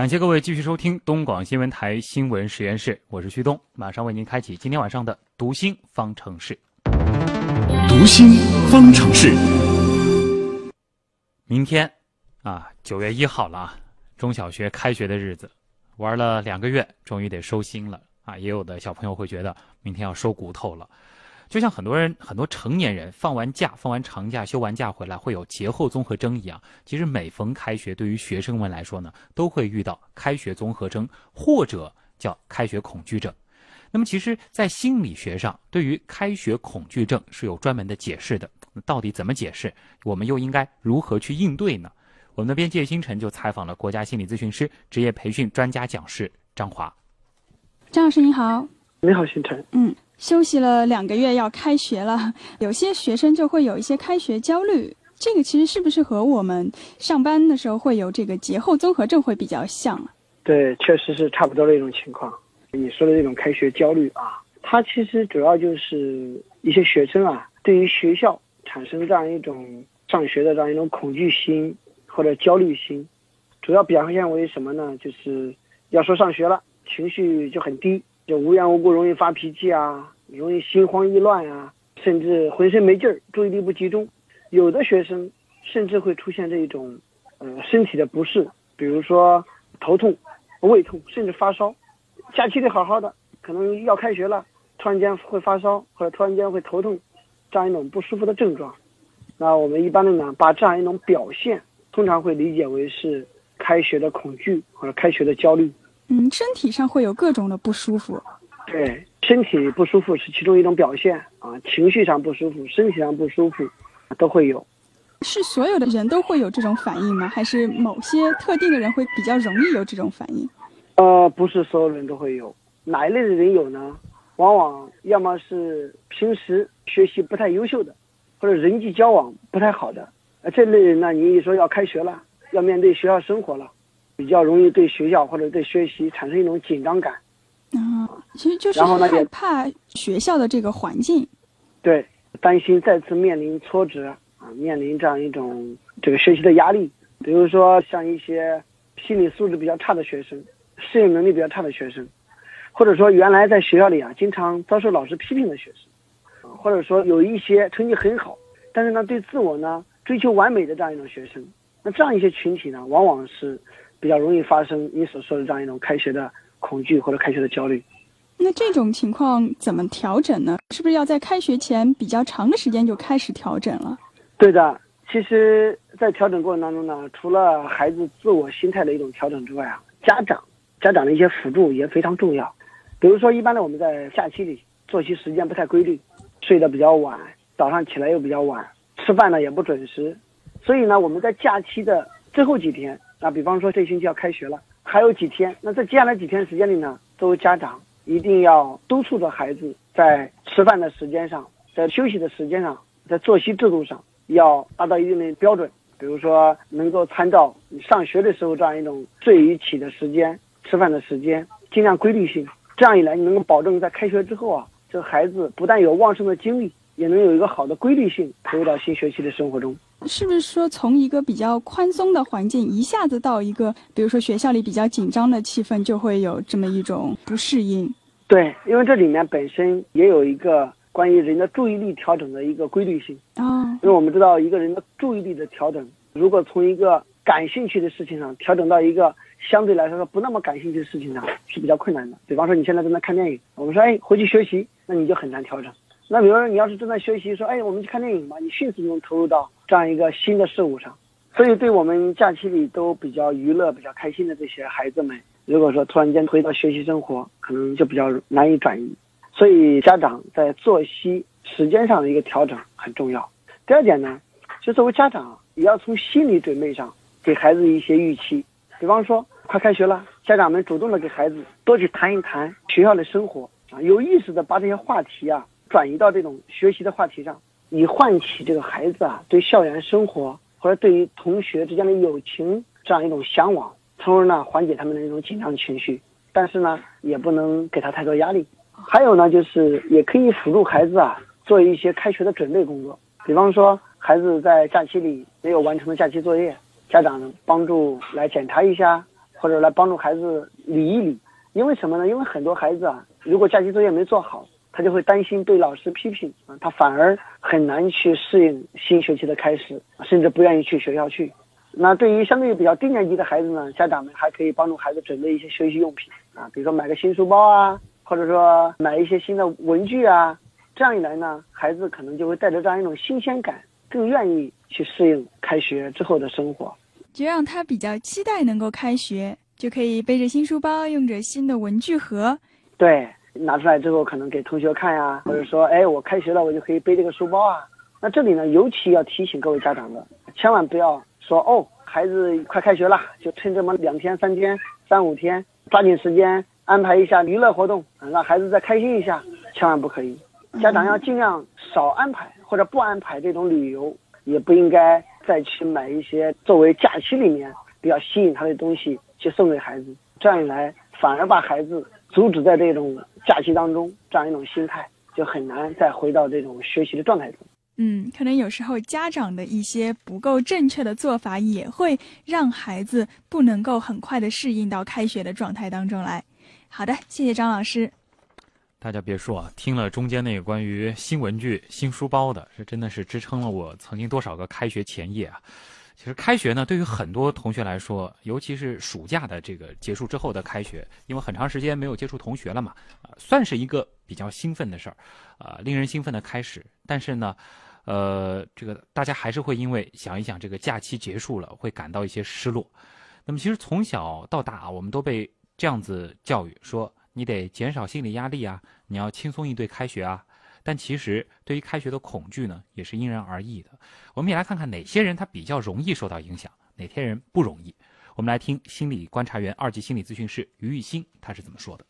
感谢各位继续收听东广新闻台新闻实验室，我是旭东，马上为您开启今天晚上的读心方程式。读心方程式。明天啊，九月一号了啊，中小学开学的日子，玩了两个月，终于得收心了啊。也有的小朋友会觉得明天要收骨头了。就像很多人、很多成年人放完假、放完长假、休完假回来会有节后综合征一样，其实每逢开学，对于学生们来说呢，都会遇到开学综合征，或者叫开学恐惧症。那么，其实，在心理学上，对于开学恐惧症是有专门的解释的。到底怎么解释？我们又应该如何去应对呢？我们的编辑星辰就采访了国家心理咨询师、职业培训专家讲师张华。张老师你好，你好，星辰。嗯。休息了两个月，要开学了，有些学生就会有一些开学焦虑。这个其实是不是和我们上班的时候会有这个节后综合症会比较像啊？对，确实是差不多的一种情况。你说的这种开学焦虑啊，它其实主要就是一些学生啊，对于学校产生这样一种上学的这样一种恐惧心或者焦虑心，主要表现为什么呢？就是要说上学了，情绪就很低。就无缘无故容易发脾气啊，容易心慌意乱啊，甚至浑身没劲儿，注意力不集中。有的学生甚至会出现这一种，呃，身体的不适，比如说头痛、胃痛，甚至发烧。假期里好好的，可能要开学了，突然间会发烧，或者突然间会头痛，这样一种不舒服的症状。那我们一般的呢，把这样一种表现，通常会理解为是开学的恐惧或者开学的焦虑。嗯，身体上会有各种的不舒服。对，身体不舒服是其中一种表现啊，情绪上不舒服，身体上不舒服，都会有。是所有的人都会有这种反应吗？还是某些特定的人会比较容易有这种反应？呃，不是所有人都会有。哪一类的人有呢？往往要么是平时学习不太优秀的，或者人际交往不太好的。呃，这类人呢，你一说要开学了，要面对学校生活了。比较容易对学校或者对学习产生一种紧张感，啊，其实就是害怕学校的这个环境，对，担心再次面临挫折啊，面临这样一种这个学习的压力。比如说像一些心理素质比较差的学生，适应能力比较差的学生，或者说原来在学校里啊经常遭受老师批评的学生，或者说有一些成绩很好，但是呢对自我呢追求完美的这样一种学生，那这样一些群体呢，往往是。比较容易发生你所说的这样一种开学的恐惧或者开学的焦虑。那这种情况怎么调整呢？是不是要在开学前比较长的时间就开始调整了？对的，其实，在调整过程当中呢，除了孩子自我心态的一种调整之外啊，家长家长的一些辅助也非常重要。比如说，一般的我们在假期里作息时间不太规律，睡得比较晚，早上起来又比较晚，吃饭呢也不准时，所以呢，我们在假期的最后几天。那比方说这星期要开学了，还有几天，那在接下来几天时间里呢，作为家长一定要督促着孩子在吃饭的时间上，在休息的时间上，在作息制度上要达到一定的标准。比如说，能够参照你上学的时候这样一种睡与起的时间、吃饭的时间，尽量规律性。这样一来，你能够保证在开学之后啊，这个孩子不但有旺盛的精力，也能有一个好的规律性投入到新学期的生活中。是不是说从一个比较宽松的环境一下子到一个，比如说学校里比较紧张的气氛，就会有这么一种不适应？对，因为这里面本身也有一个关于人的注意力调整的一个规律性啊。因为我们知道一个人的注意力的调整，如果从一个感兴趣的事情上调整到一个相对来说不那么感兴趣的事情上是比较困难的。比方说你现在正在看电影，我们说哎回去学习，那你就很难调整。那比如说你要是正在学习，说哎我们去看电影吧，你迅速能投入到。这样一个新的事物上，所以对我们假期里都比较娱乐、比较开心的这些孩子们，如果说突然间回到学习生活，可能就比较难以转移。所以家长在作息时间上的一个调整很重要。第二点呢，就作为家长也要从心理准备上给孩子一些预期，比方说快开学了，家长们主动的给孩子多去谈一谈学校的生活啊，有意识的把这些话题啊转移到这种学习的话题上，以唤起这个孩子啊对校园生活或者对于同学之间的友情这样一种向往，从而呢缓解他们的那种紧张情绪。但是呢，也不能给他太多压力。还有呢，就是也可以辅助孩子啊做一些开学的准备工作，比方说孩子在假期里没有完成的假期作业，家长帮助来检查一下，或者来帮助孩子理一理。因为什么呢？因为很多孩子啊，如果假期作业没做好，他就会担心被老师批评啊，他反而很难去适应新学期的开始，甚至不愿意去学校去。那对于相对于比较低年级的孩子呢，家长们还可以帮助孩子准备一些学习用品啊，比如说买个新书包啊，或者说买一些新的文具啊。这样一来呢，孩子可能就会带着这样一种新鲜感，更愿意去适应开学之后的生活，就让他比较期待能够开学，就可以背着新书包，用着新的文具盒。对，拿出来之后可能给同学看呀，或者说，哎，我开学了，我就可以背这个书包啊。那这里呢，尤其要提醒各位家长的，千万不要。说哦，孩子快开学了，就趁这么两天、三天、三五天，抓紧时间安排一下娱乐活动，让孩子再开心一下，千万不可以。家长要尽量少安排或者不安排这种旅游，也不应该再去买一些作为假期里面比较吸引他的东西去送给孩子。这样一来，反而把孩子阻止在这种假期当中，这样一种心态就很难再回到这种学习的状态中。嗯，可能有时候家长的一些不够正确的做法，也会让孩子不能够很快的适应到开学的状态当中来。好的，谢谢张老师。大家别说啊，听了中间那个关于新文具、新书包的，这真的是支撑了我曾经多少个开学前夜啊。其实开学呢，对于很多同学来说，尤其是暑假的这个结束之后的开学，因为很长时间没有接触同学了嘛，啊，算是一个比较兴奋的事儿，啊，令人兴奋的开始。但是呢。呃，这个大家还是会因为想一想这个假期结束了，会感到一些失落。那么其实从小到大啊，我们都被这样子教育，说你得减少心理压力啊，你要轻松应对开学啊。但其实对于开学的恐惧呢，也是因人而异的。我们也来看看哪些人他比较容易受到影响，哪些人不容易。我们来听心理观察员、二级心理咨询师于玉欣他是怎么说的。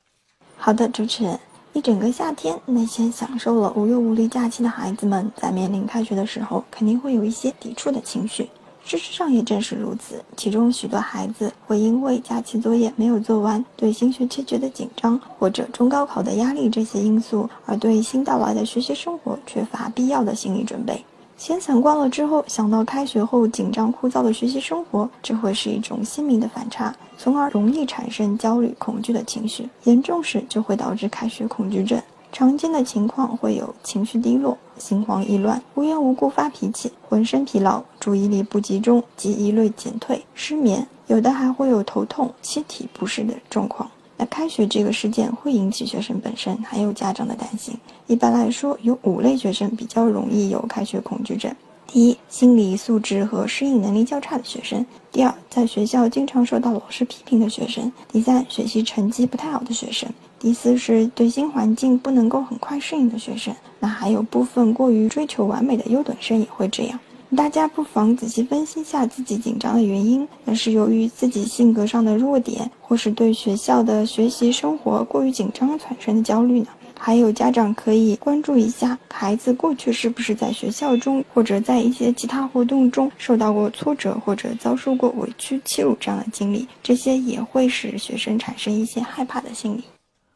好的，主持人。一整个夏天，那些享受了无忧无虑假期的孩子们，在面临开学的时候，肯定会有一些抵触的情绪。事实上也正是如此，其中许多孩子会因为假期作业没有做完，对新学期觉得紧张，或者中高考的压力这些因素，而对新到来的学习生活缺乏必要的心理准备。先想惯了之后，想到开学后紧张枯燥的学习生活，这会是一种鲜明的反差，从而容易产生焦虑、恐惧的情绪。严重时就会导致开学恐惧症。常见的情况会有情绪低落、心慌意乱、无缘无故发脾气、浑身疲劳、注意力不集中、记忆力减退、失眠，有的还会有头痛、气体不适的状况。那开学这个事件会引起学生本身还有家长的担心。一般来说，有五类学生比较容易有开学恐惧症：第一，心理素质和适应能力较差的学生；第二，在学校经常受到老师批评的学生；第三，学习成绩不太好的学生；第四是对新环境不能够很快适应的学生。那还有部分过于追求完美的优等生也会这样。大家不妨仔细分析下自己紧张的原因，那是由于自己性格上的弱点，或是对学校的学习生活过于紧张产生的焦虑呢？还有家长可以关注一下孩子过去是不是在学校中或者在一些其他活动中受到过挫折或者遭受过委屈欺辱这样的经历，这些也会使学生产生一些害怕的心理。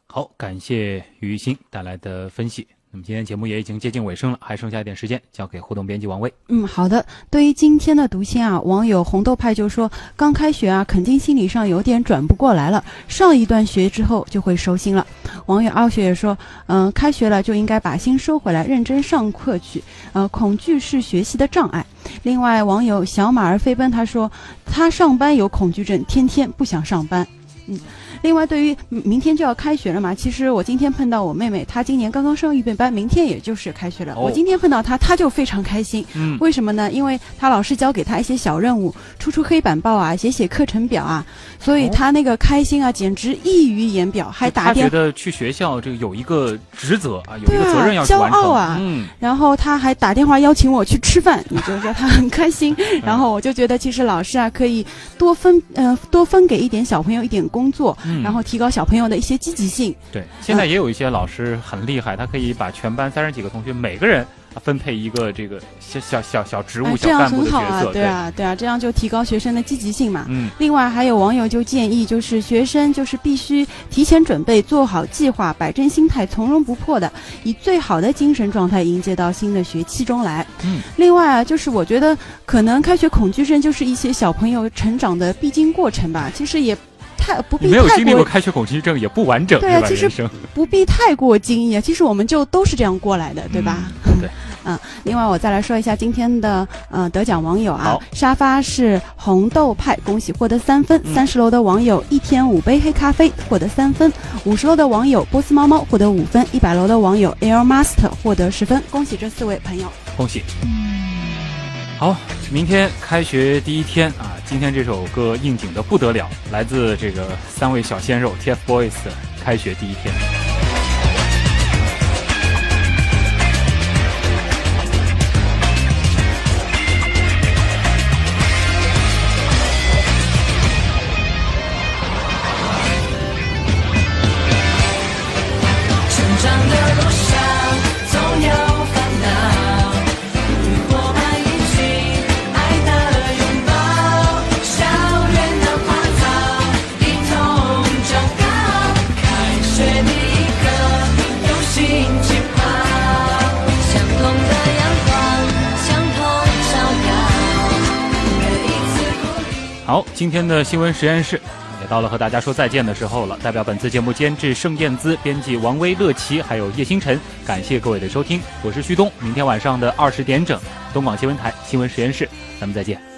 好，感谢于欣带来的分析。那么今天节目也已经接近尾声了，还剩下一点时间，交给互动编辑王威。嗯，好的。对于今天的读心啊，网友红豆派就说，刚开学啊，肯定心理上有点转不过来了，上一段学之后就会收心了。网友傲雪也说，嗯，开学了就应该把心收回来，认真上课去。呃，恐惧是学习的障碍。另外，网友小马儿飞奔他说，他上班有恐惧症，天天不想上班。嗯。另外，对于明天就要开学了嘛，其实我今天碰到我妹妹，她今年刚刚上预备班，明天也就是开学了。我今天碰到她，她就非常开心。嗯，为什么呢？因为她老师交给她一些小任务，出出黑板报啊，写写课程表啊，所以她那个开心啊，简直溢于言表。还打电，觉得去学校这个有一个职责啊，有一个责任要去骄傲啊。嗯，然后她还打电话邀请我去吃饭，你就说她很开心。然后我就觉得，其实老师啊，可以多分，呃，多分给一点小朋友一点工作，嗯然后提高小朋友的一些积极性。对，现在也有一些老师很厉害，他可以把全班三十几个同学每个人分配一个这个小小小小职务、哎，这样小干部的很好啊对啊，对啊，这样就提高学生的积极性嘛。嗯，另外，还有网友就建议，就是学生就是必须提前准备，做好计划，摆正心态，从容不迫的，以最好的精神状态迎接到新的学期中来。嗯，另外啊，就是我觉得可能开学恐惧症就是一些小朋友成长的必经过程吧，其实也太不必你没有经历过开学恐惧症，也不完整，对啊其实，不必太过惊异啊，其实我们就都是这样过来的，对吧？嗯对。嗯，另外我再来说一下今天的呃得奖网友啊，沙发是红豆派，恭喜获得三分；嗯三十楼的网友一天五杯黑咖啡获得三分；五十楼的网友波斯猫猫获得五分；一百楼的网友 Air Master 获得十分。恭喜这四位朋友。恭喜。好，明天开学第一天啊，今天这首歌应景的不得了，来自这个三位小鲜肉 TFBOYS 的《开学第一天》。好，今天的新闻实验室也到了和大家说再见的时候了。代表本次节目监制盛燕姿、编辑王威、乐琪，还有叶星辰，感谢各位的收听，我是旭东。明天晚上的二十点整，东广新闻台新闻实验室，咱们再见。